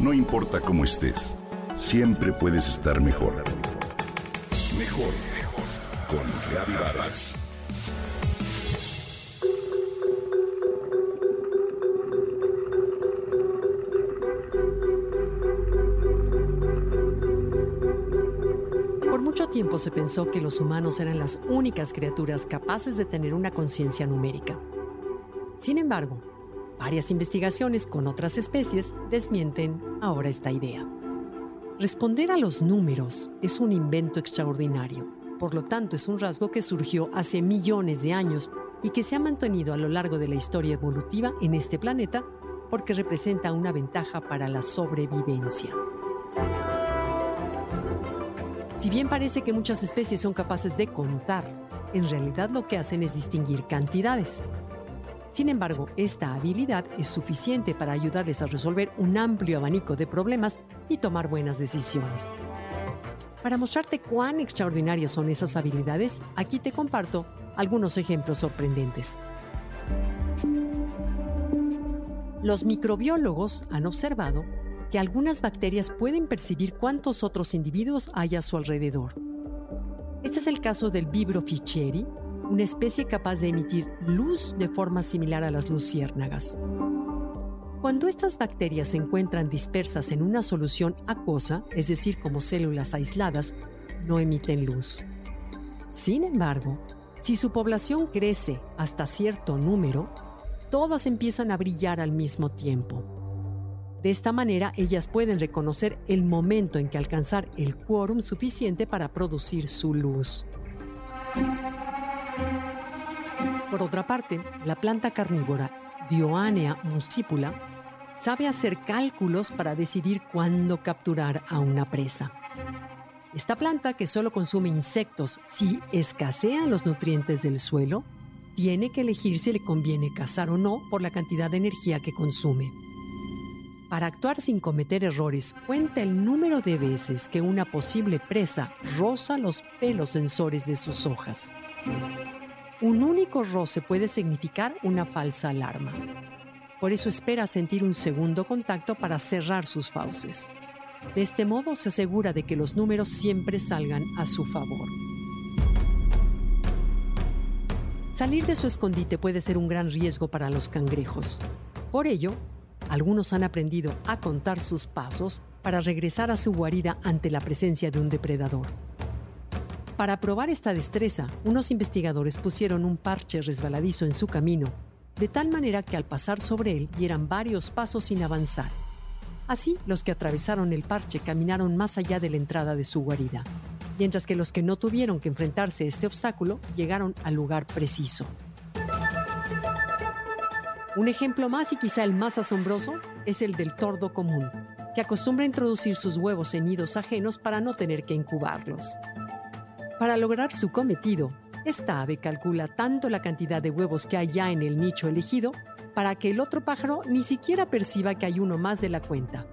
No importa cómo estés, siempre puedes estar mejor. Mejor, mejor. Con Reavivadas. Por mucho tiempo se pensó que los humanos eran las únicas criaturas capaces de tener una conciencia numérica. Sin embargo, varias investigaciones con otras especies desmienten ahora esta idea. Responder a los números es un invento extraordinario, por lo tanto es un rasgo que surgió hace millones de años y que se ha mantenido a lo largo de la historia evolutiva en este planeta porque representa una ventaja para la sobrevivencia. Si bien parece que muchas especies son capaces de contar, en realidad lo que hacen es distinguir cantidades. Sin embargo, esta habilidad es suficiente para ayudarles a resolver un amplio abanico de problemas y tomar buenas decisiones. Para mostrarte cuán extraordinarias son esas habilidades, aquí te comparto algunos ejemplos sorprendentes. Los microbiólogos han observado que algunas bacterias pueden percibir cuántos otros individuos hay a su alrededor. Este es el caso del Vibro ficheri, una especie capaz de emitir luz de forma similar a las luciérnagas. Cuando estas bacterias se encuentran dispersas en una solución acuosa, es decir, como células aisladas, no emiten luz. Sin embargo, si su población crece hasta cierto número, todas empiezan a brillar al mismo tiempo. De esta manera, ellas pueden reconocer el momento en que alcanzar el quórum suficiente para producir su luz. Por otra parte, la planta carnívora Dioanea muscipula sabe hacer cálculos para decidir cuándo capturar a una presa. Esta planta, que solo consume insectos si escasean los nutrientes del suelo, tiene que elegir si le conviene cazar o no por la cantidad de energía que consume. Para actuar sin cometer errores, cuenta el número de veces que una posible presa roza los pelos sensores de sus hojas. Un único roce puede significar una falsa alarma. Por eso espera sentir un segundo contacto para cerrar sus fauces. De este modo se asegura de que los números siempre salgan a su favor. Salir de su escondite puede ser un gran riesgo para los cangrejos. Por ello, algunos han aprendido a contar sus pasos para regresar a su guarida ante la presencia de un depredador. Para probar esta destreza, unos investigadores pusieron un parche resbaladizo en su camino, de tal manera que al pasar sobre él dieran varios pasos sin avanzar. Así, los que atravesaron el parche caminaron más allá de la entrada de su guarida, mientras que los que no tuvieron que enfrentarse a este obstáculo llegaron al lugar preciso. Un ejemplo más y quizá el más asombroso es el del tordo común, que acostumbra introducir sus huevos en nidos ajenos para no tener que incubarlos. Para lograr su cometido, esta ave calcula tanto la cantidad de huevos que hay ya en el nicho elegido para que el otro pájaro ni siquiera perciba que hay uno más de la cuenta,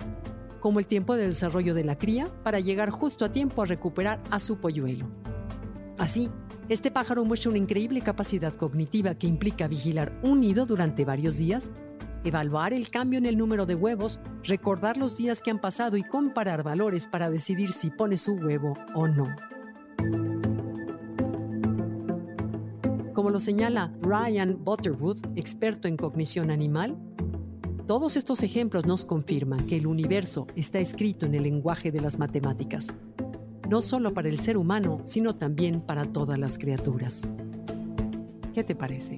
como el tiempo de desarrollo de la cría para llegar justo a tiempo a recuperar a su polluelo. Así, este pájaro muestra una increíble capacidad cognitiva que implica vigilar un nido durante varios días, evaluar el cambio en el número de huevos, recordar los días que han pasado y comparar valores para decidir si pone su huevo o no. Lo señala Ryan Butterwood, experto en cognición animal, todos estos ejemplos nos confirman que el universo está escrito en el lenguaje de las matemáticas no solo para el ser humano, sino también para todas las criaturas. ¿Qué te parece?